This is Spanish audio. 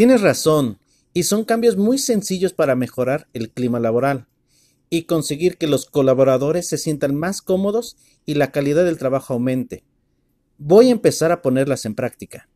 Tienes razón, y son cambios muy sencillos para mejorar el clima laboral y conseguir que los colaboradores se sientan más cómodos y la calidad del trabajo aumente. Voy a empezar a ponerlas en práctica.